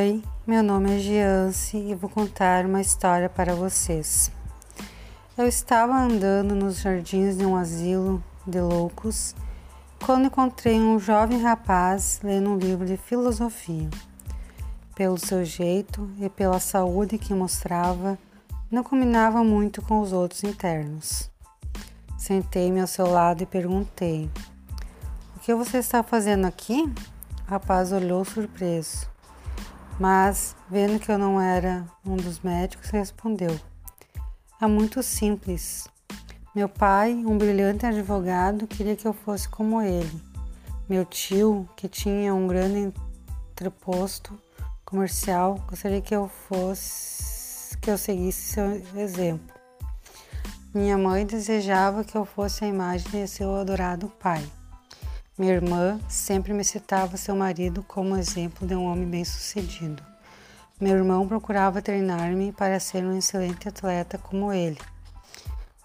Oi, meu nome é Giance e vou contar uma história para vocês. Eu estava andando nos jardins de um asilo de loucos quando encontrei um jovem rapaz lendo um livro de filosofia. Pelo seu jeito e pela saúde que mostrava, não combinava muito com os outros internos. Sentei-me ao seu lado e perguntei: O que você está fazendo aqui? O rapaz olhou surpreso mas, vendo que eu não era um dos médicos, respondeu: É muito simples. Meu pai, um brilhante advogado, queria que eu fosse como ele. Meu tio, que tinha um grande entreposto comercial, gostaria que eu fosse que eu seguisse seu exemplo. Minha mãe desejava que eu fosse a imagem de seu adorado pai. Minha irmã sempre me citava seu marido como exemplo de um homem bem-sucedido. Meu irmão procurava treinar-me para ser um excelente atleta como ele.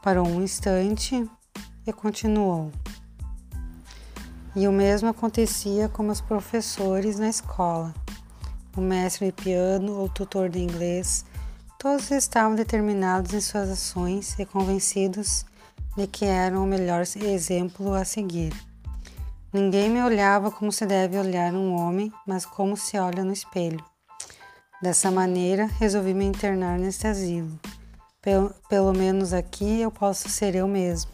Parou um instante e continuou. E o mesmo acontecia com meus professores na escola. O mestre de piano ou tutor de inglês, todos estavam determinados em suas ações e convencidos de que eram o melhor exemplo a seguir. Ninguém me olhava como se deve olhar um homem, mas como se olha no espelho. Dessa maneira, resolvi me internar neste asilo. Pelo, pelo menos aqui eu posso ser eu mesmo.